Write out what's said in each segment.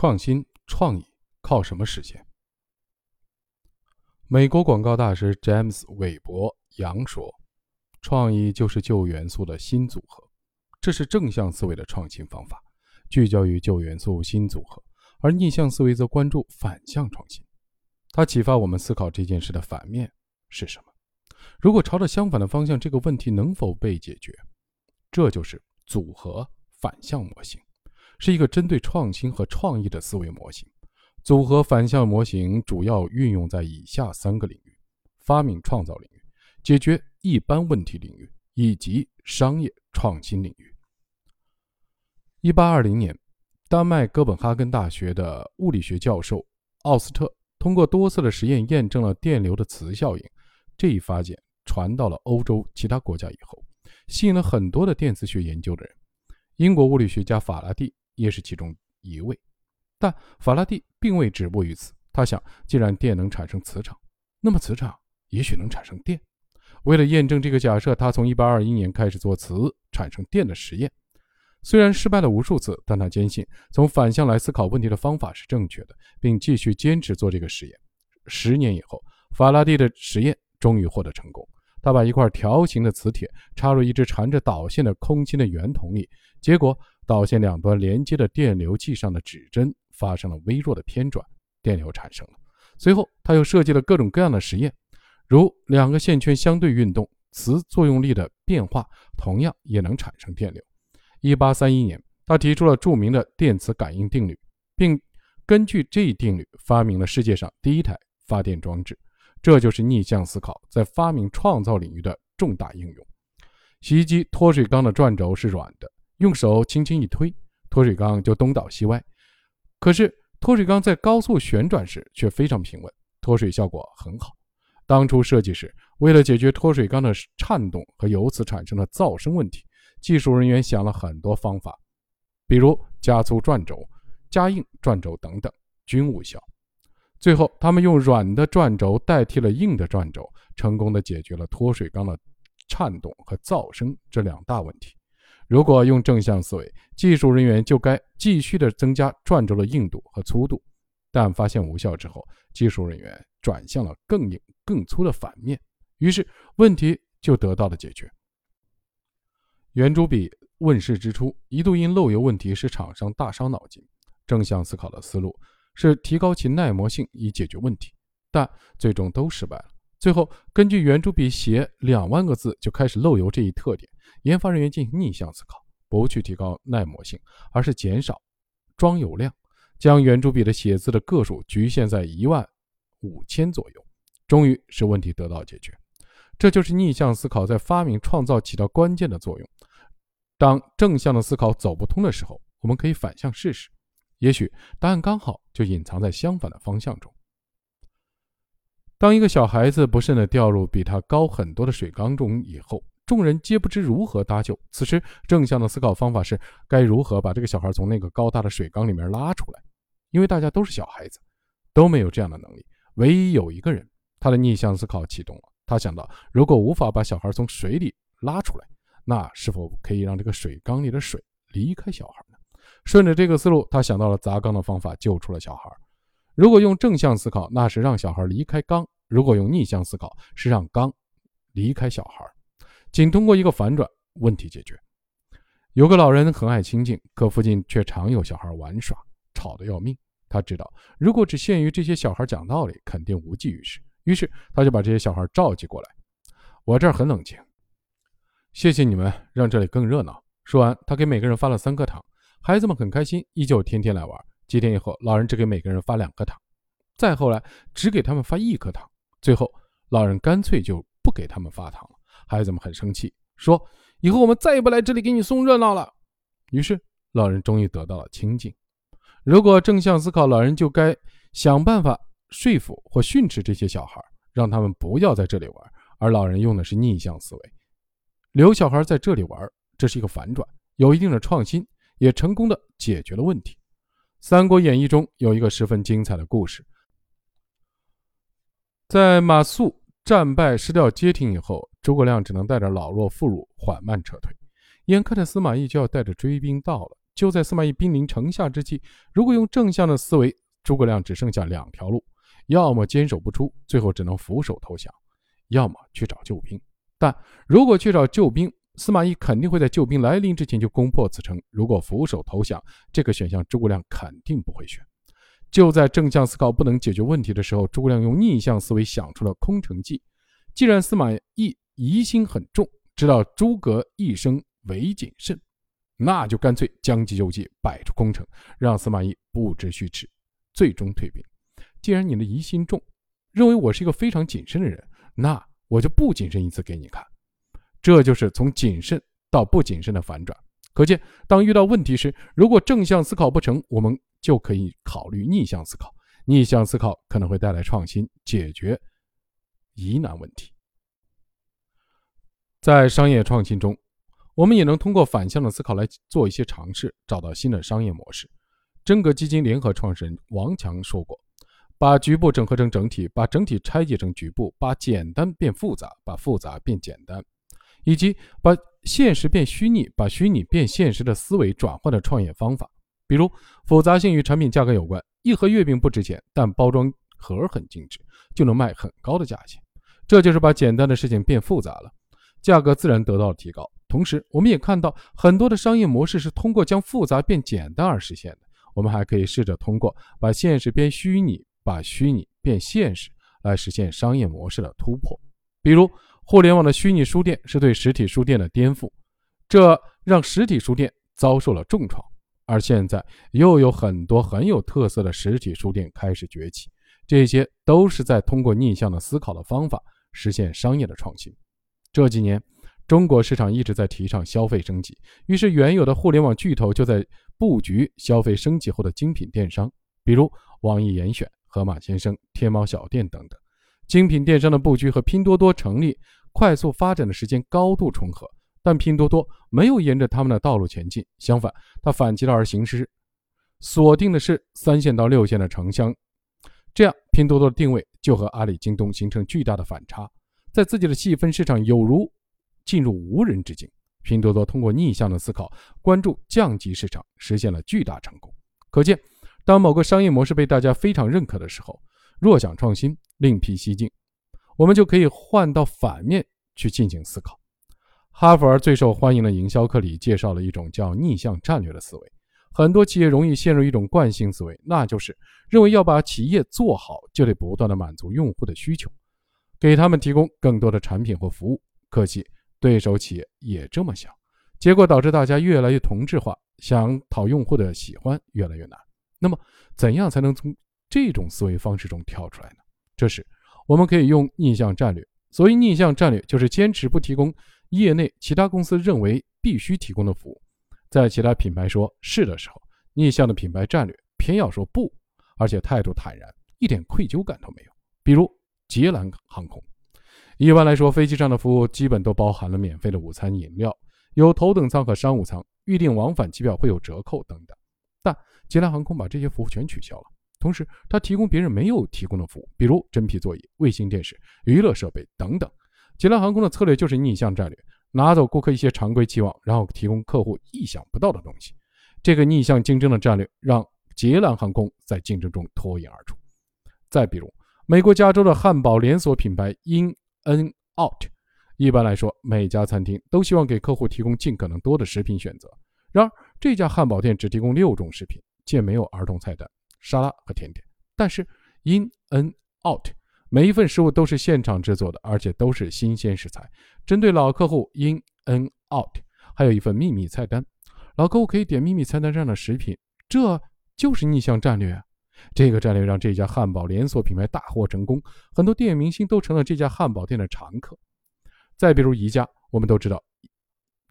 创新创意靠什么实现？美国广告大师詹姆斯·韦伯扬说：“创意就是旧元素的新组合，这是正向思维的创新方法，聚焦于旧元素新组合；而逆向思维则关注反向创新。它启发我们思考这件事的反面是什么。如果朝着相反的方向，这个问题能否被解决？这就是组合反向模型。”是一个针对创新和创意的思维模型。组合反向模型主要运用在以下三个领域：发明创造领域、解决一般问题领域以及商业创新领域。一八二零年，丹麦哥本哈根大学的物理学教授奥斯特通过多次的实验验证了电流的磁效应。这一发现传到了欧洲其他国家以后，吸引了很多的电磁学研究的人。英国物理学家法拉第。也是其中一位，但法拉第并未止步于此。他想，既然电能产生磁场，那么磁场也许能产生电。为了验证这个假设，他从1821年开始做磁产生电的实验。虽然失败了无数次，但他坚信从反向来思考问题的方法是正确的，并继续坚持做这个实验。十年以后，法拉第的实验终于获得成功。他把一块条形的磁铁插入一只缠着导线的空心的圆筒里，结果。导线两端连接的电流计上的指针发生了微弱的偏转，电流产生了。随后，他又设计了各种各样的实验，如两个线圈相对运动，磁作用力的变化同样也能产生电流。1831年，他提出了著名的电磁感应定律，并根据这一定律发明了世界上第一台发电装置。这就是逆向思考在发明创造领域的重大应用。洗衣机脱水缸的转轴是软的。用手轻轻一推，脱水缸就东倒西歪。可是脱水缸在高速旋转时却非常平稳，脱水效果很好。当初设计时，为了解决脱水缸的颤动和由此产生的噪声问题，技术人员想了很多方法，比如加粗转轴、加硬转轴等等，均无效。最后，他们用软的转轴代替了硬的转轴，成功的解决了脱水缸的颤动和噪声这两大问题。如果用正向思维，技术人员就该继续的增加转轴的硬度和粗度，但发现无效之后，技术人员转向了更硬、更粗的反面，于是问题就得到了解决。圆珠笔问世之初，一度因漏油问题使厂商大伤脑筋。正向思考的思路是提高其耐磨性以解决问题，但最终都失败了。最后，根据圆珠笔写两万个字就开始漏油这一特点。研发人员进行逆向思考，不去提高耐磨性，而是减少装油量，将圆珠笔的写字的个数局限在一万五千左右，终于使问题得到解决。这就是逆向思考在发明创造起到关键的作用。当正向的思考走不通的时候，我们可以反向试试，也许答案刚好就隐藏在相反的方向中。当一个小孩子不慎地掉入比他高很多的水缸中以后，众人皆不知如何搭救。此时，正向的思考方法是该如何把这个小孩从那个高大的水缸里面拉出来。因为大家都是小孩子，都没有这样的能力。唯一有一个人，他的逆向思考启动了。他想到，如果无法把小孩从水里拉出来，那是否可以让这个水缸里的水离开小孩呢？顺着这个思路，他想到了砸缸的方法，救出了小孩。如果用正向思考，那是让小孩离开缸；如果用逆向思考，是让缸离开小孩。仅通过一个反转，问题解决。有个老人很爱清静，可附近却常有小孩玩耍，吵得要命。他知道，如果只限于这些小孩讲道理，肯定无济于事。于是，他就把这些小孩召集过来。我这儿很冷清，谢谢你们让这里更热闹。说完，他给每个人发了三颗糖，孩子们很开心，依旧天天来玩。几天以后，老人只给每个人发两颗糖，再后来只给他们发一颗糖，最后老人干脆就不给他们发糖了。孩子们很生气，说：“以后我们再也不来这里给你送热闹了。”于是，老人终于得到了清静。如果正向思考，老人就该想办法说服或训斥这些小孩，让他们不要在这里玩。而老人用的是逆向思维，留小孩在这里玩，这是一个反转，有一定的创新，也成功的解决了问题。《三国演义》中有一个十分精彩的故事，在马谡。战败失掉街亭以后，诸葛亮只能带着老弱妇孺缓慢撤退。眼看着司马懿就要带着追兵到了，就在司马懿兵临城下之际，如果用正向的思维，诸葛亮只剩下两条路：要么坚守不出，最后只能俯首投降；要么去找救兵。但如果去找救兵，司马懿肯定会在救兵来临之前就攻破此城。如果俯首投降，这个选项诸葛亮肯定不会选。就在正向思考不能解决问题的时候，诸葛亮用逆向思维想出了空城计。既然司马懿疑心很重，知道诸葛一生唯谨慎，那就干脆将计就计，摆出空城，让司马懿不知虚实，最终退兵。既然你的疑心重，认为我是一个非常谨慎的人，那我就不谨慎一次给你看。这就是从谨慎到不谨慎的反转。可见，当遇到问题时，如果正向思考不成，我们就可以考虑逆向思考。逆向思考可能会带来创新，解决。疑难问题，在商业创新中，我们也能通过反向的思考来做一些尝试，找到新的商业模式。真格基金联合创始人王强说过：“把局部整合成整体，把整体拆解成局部，把简单变复杂，把复杂变简单，以及把现实变虚拟，把虚拟变现实的思维转换的创业方法。比如，复杂性与产品价格有关，一盒月饼不值钱，但包装盒很精致，就能卖很高的价钱。”这就是把简单的事情变复杂了，价格自然得到了提高。同时，我们也看到很多的商业模式是通过将复杂变简单而实现的。我们还可以试着通过把现实变虚拟，把虚拟变现实，来实现商业模式的突破。比如，互联网的虚拟书店是对实体书店的颠覆，这让实体书店遭受了重创。而现在，又有很多很有特色的实体书店开始崛起，这些都是在通过逆向的思考的方法。实现商业的创新。这几年，中国市场一直在提倡消费升级，于是原有的互联网巨头就在布局消费升级后的精品电商，比如网易严选、盒马鲜生、天猫小店等等。精品电商的布局和拼多多成立、快速发展的时间高度重合，但拼多多没有沿着他们的道路前进，相反，它反其道而行之，锁定的是三线到六线的城乡。这样，拼多多的定位就和阿里、京东形成巨大的反差，在自己的细分市场有如进入无人之境。拼多多通过逆向的思考，关注降级市场，实现了巨大成功。可见，当某个商业模式被大家非常认可的时候，若想创新，另辟蹊径，我们就可以换到反面去进行思考。哈佛最受欢迎的营销课里介绍了一种叫逆向战略的思维。很多企业容易陷入一种惯性思维，那就是认为要把企业做好，就得不断的满足用户的需求，给他们提供更多的产品或服务。可惜，对手企业也这么想，结果导致大家越来越同质化，想讨用户的喜欢越来越难。那么，怎样才能从这种思维方式中跳出来呢？这时，我们可以用逆向战略。所谓逆向战略，就是坚持不提供业内其他公司认为必须提供的服务。在其他品牌说是的时候，逆向的品牌战略偏要说不，而且态度坦然，一点愧疚感都没有。比如捷兰航空，一般来说，飞机上的服务基本都包含了免费的午餐、饮料，有头等舱和商务舱，预订往返机票会有折扣等等。但捷兰航空把这些服务全取消了，同时它提供别人没有提供的服务，比如真皮座椅、卫星电视、娱乐设备等等。捷兰航空的策略就是逆向战略。拿走顾客一些常规期望，然后提供客户意想不到的东西。这个逆向竞争的战略让捷兰航空在竞争中脱颖而出。再比如，美国加州的汉堡连锁品牌 In N Out，一般来说，每家餐厅都希望给客户提供尽可能多的食品选择。然而，这家汉堡店只提供六种食品，且没有儿童菜单、沙拉和甜点。但是，In and Out。每一份食物都是现场制作的，而且都是新鲜食材。针对老客户，In and Out 还有一份秘密菜单，老客户可以点秘密菜单上的食品，这就是逆向战略啊！这个战略让这家汉堡连锁品牌大获成功，很多电影明星都成了这家汉堡店的常客。再比如宜家，我们都知道，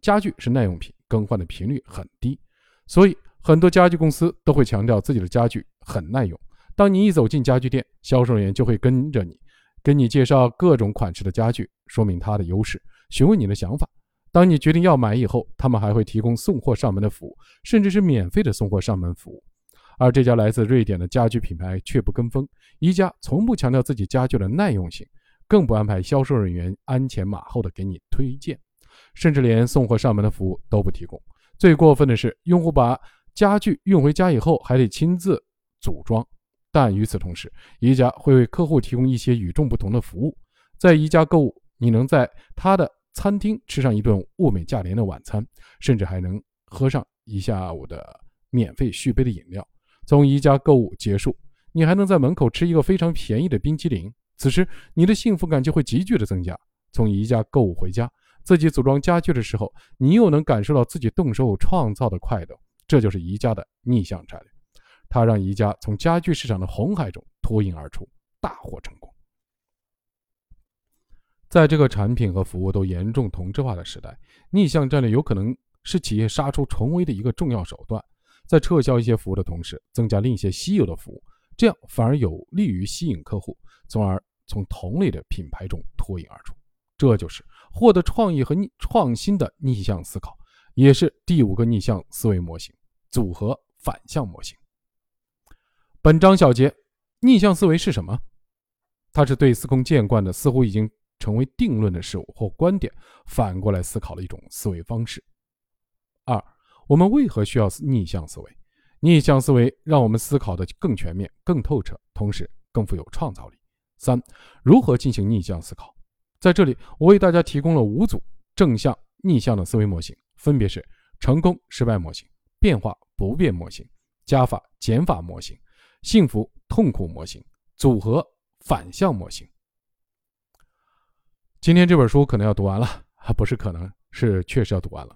家具是耐用品，更换的频率很低，所以很多家具公司都会强调自己的家具很耐用。当你一走进家具店，销售人员就会跟着你，跟你介绍各种款式的家具，说明它的优势，询问你的想法。当你决定要买以后，他们还会提供送货上门的服务，甚至是免费的送货上门服务。而这家来自瑞典的家具品牌却不跟风，宜家从不强调自己家具的耐用性，更不安排销售人员鞍前马后的给你推荐，甚至连送货上门的服务都不提供。最过分的是，用户把家具运回家以后，还得亲自组装。但与此同时，宜家会为客户提供一些与众不同的服务。在宜家购物，你能在他的餐厅吃上一顿物美价廉的晚餐，甚至还能喝上一下午的免费续杯的饮料。从宜家购物结束，你还能在门口吃一个非常便宜的冰淇淋。此时，你的幸福感就会急剧的增加。从宜家购物回家，自己组装家具的时候，你又能感受到自己动手创造的快乐。这就是宜家的逆向战略。它让宜家从家具市场的红海中脱颖而出，大获成功。在这个产品和服务都严重同质化的时代，逆向战略有可能是企业杀出重围的一个重要手段。在撤销一些服务的同时，增加另一些稀有的服务，这样反而有利于吸引客户，从而从同类的品牌中脱颖而出。这就是获得创意和逆创新的逆向思考，也是第五个逆向思维模型——组合反向模型。本章小结：逆向思维是什么？它是对司空见惯的、似乎已经成为定论的事物或观点，反过来思考的一种思维方式。二、我们为何需要逆向思维？逆向思维让我们思考的更全面、更透彻，同时更富有创造力。三、如何进行逆向思考？在这里，我为大家提供了五组正向、逆向的思维模型，分别是成功、失败模型、变化、不变模型、加法、减法模型。幸福痛苦模型组合反向模型。今天这本书可能要读完了，啊不是可能是确实要读完了。